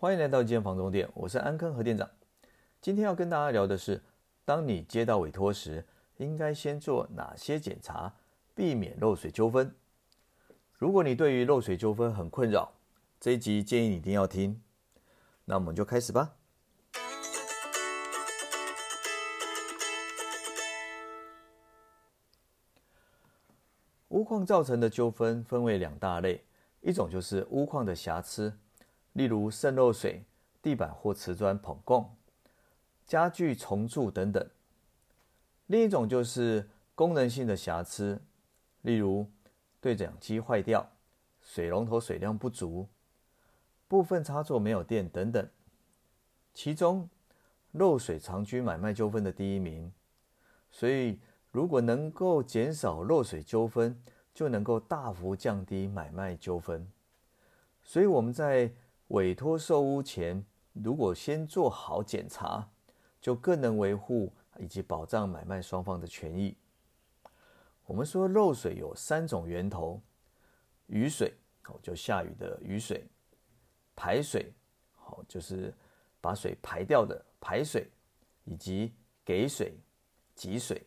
欢迎来到建房中店，我是安坑何店长。今天要跟大家聊的是，当你接到委托时，应该先做哪些检查，避免漏水纠纷。如果你对于漏水纠纷很困扰，这一集建议你一定要听。那我们就开始吧。屋况造成的纠纷分为两大类，一种就是屋况的瑕疵。例如渗漏水、地板或瓷砖膨供、家具重铸等等。另一种就是功能性的瑕疵，例如对讲机坏掉、水龙头水量不足、部分插座没有电等等。其中漏水常居买卖纠纷的第一名，所以如果能够减少漏水纠纷，就能够大幅降低买卖纠纷。所以我们在委托售屋前，如果先做好检查，就更能维护以及保障买卖双方的权益。我们说漏水有三种源头：雨水，哦，就下雨的雨水；排水，哦，就是把水排掉的排水；以及给水、集水，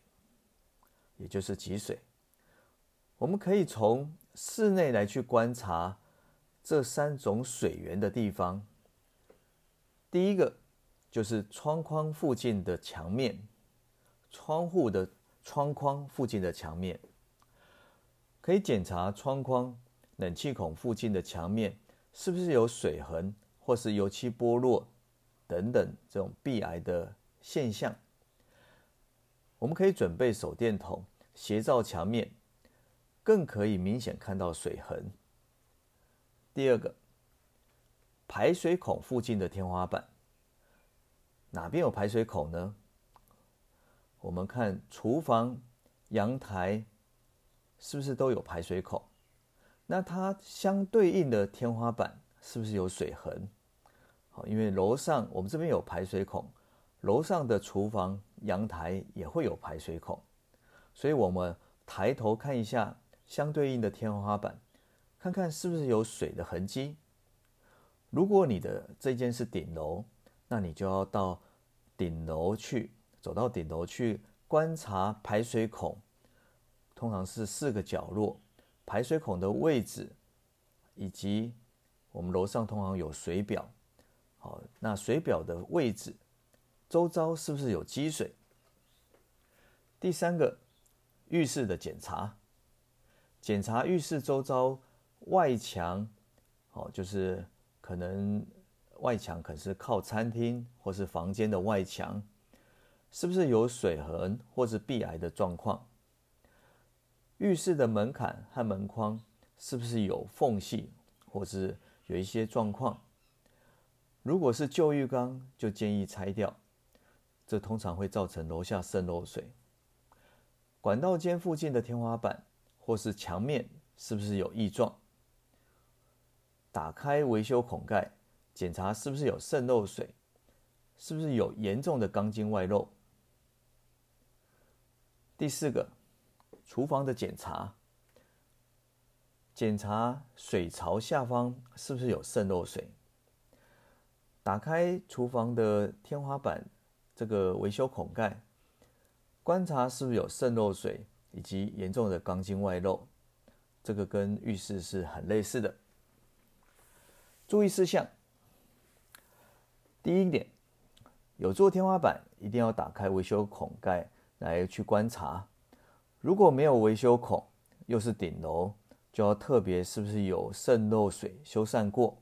也就是集水。我们可以从室内来去观察。这三种水源的地方，第一个就是窗框附近的墙面，窗户的窗框附近的墙面，可以检查窗框、冷气孔附近的墙面是不是有水痕或是油漆剥落等等这种壁癌的现象。我们可以准备手电筒斜照墙面，更可以明显看到水痕。第二个，排水孔附近的天花板，哪边有排水孔呢？我们看厨房、阳台是不是都有排水孔？那它相对应的天花板是不是有水痕？好，因为楼上我们这边有排水孔，楼上的厨房、阳台也会有排水孔，所以我们抬头看一下相对应的天花板。看看是不是有水的痕迹。如果你的这间是顶楼，那你就要到顶楼去，走到顶楼去观察排水孔。通常是四个角落，排水孔的位置，以及我们楼上通常有水表。好，那水表的位置，周遭是不是有积水？第三个，浴室的检查，检查浴室周遭。外墙，哦，就是可能外墙可是靠餐厅或是房间的外墙，是不是有水痕或是壁癌的状况？浴室的门槛和门框是不是有缝隙或是有一些状况？如果是旧浴缸，就建议拆掉，这通常会造成楼下渗漏水。管道间附近的天花板或是墙面是不是有异状？打开维修孔盖，检查是不是有渗漏水，是不是有严重的钢筋外露。第四个，厨房的检查，检查水槽下方是不是有渗漏水。打开厨房的天花板这个维修孔盖，观察是不是有渗漏水以及严重的钢筋外露。这个跟浴室是很类似的。注意事项：第一点，有做天花板，一定要打开维修孔盖来去观察。如果没有维修孔，又是顶楼，就要特别是不是有渗漏水修缮过。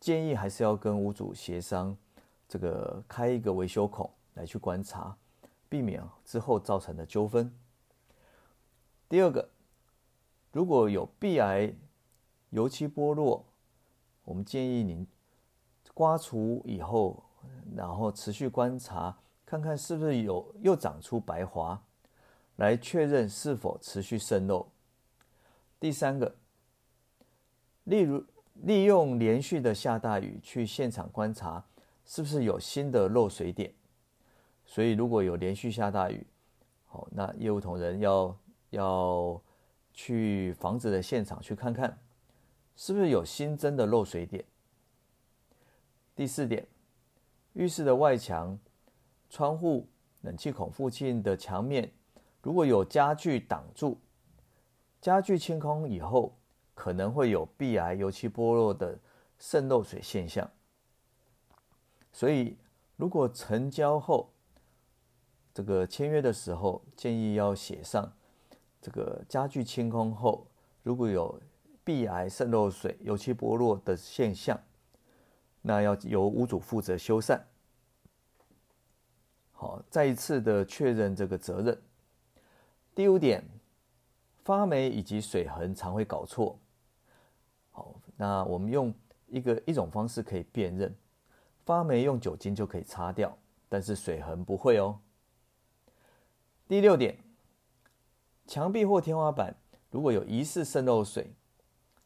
建议还是要跟屋主协商，这个开一个维修孔来去观察，避免之后造成的纠纷。第二个，如果有壁癌、油漆剥落。我们建议您刮除以后，然后持续观察，看看是不是有又长出白华，来确认是否持续渗漏。第三个，例如利用连续的下大雨去现场观察，是不是有新的漏水点。所以如果有连续下大雨，好，那业务同仁要要去房子的现场去看看。是不是有新增的漏水点？第四点，浴室的外墙、窗户、冷气孔附近的墙面，如果有家具挡住，家具清空以后，可能会有壁癌、油漆剥落的渗漏水现象。所以，如果成交后，这个签约的时候，建议要写上这个家具清空后，如果有壁癌、渗漏水、油漆剥落的现象。那要由屋主负责修缮。好，再一次的确认这个责任。第五点，发霉以及水痕常会搞错。好，那我们用一个一种方式可以辨认，发霉用酒精就可以擦掉，但是水痕不会哦。第六点，墙壁或天花板如果有疑似渗漏水，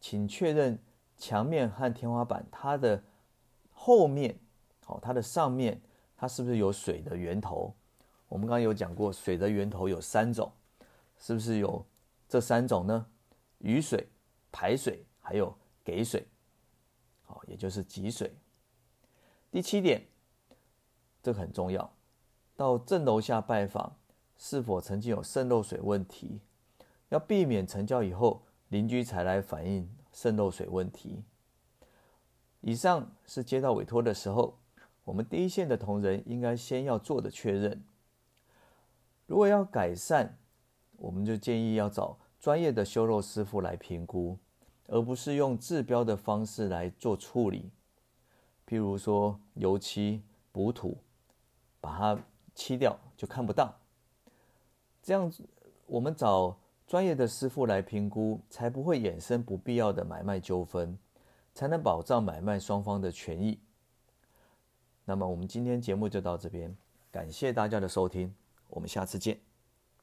请确认墙面和天花板它的。后面，好，它的上面，它是不是有水的源头？我们刚刚有讲过，水的源头有三种，是不是有这三种呢？雨水、排水，还有给水，好，也就是集水。第七点，这个很重要，到正楼下拜访，是否曾经有渗漏水问题？要避免成交以后邻居才来反映渗漏水问题。以上是接到委托的时候，我们第一线的同仁应该先要做的确认。如果要改善，我们就建议要找专业的修肉师傅来评估，而不是用治标的方式来做处理。譬如说油漆补土，把它漆掉就看不到。这样子，我们找专业的师傅来评估，才不会衍生不必要的买卖纠纷。才能保障买卖双方的权益。那么，我们今天节目就到这边，感谢大家的收听，我们下次见。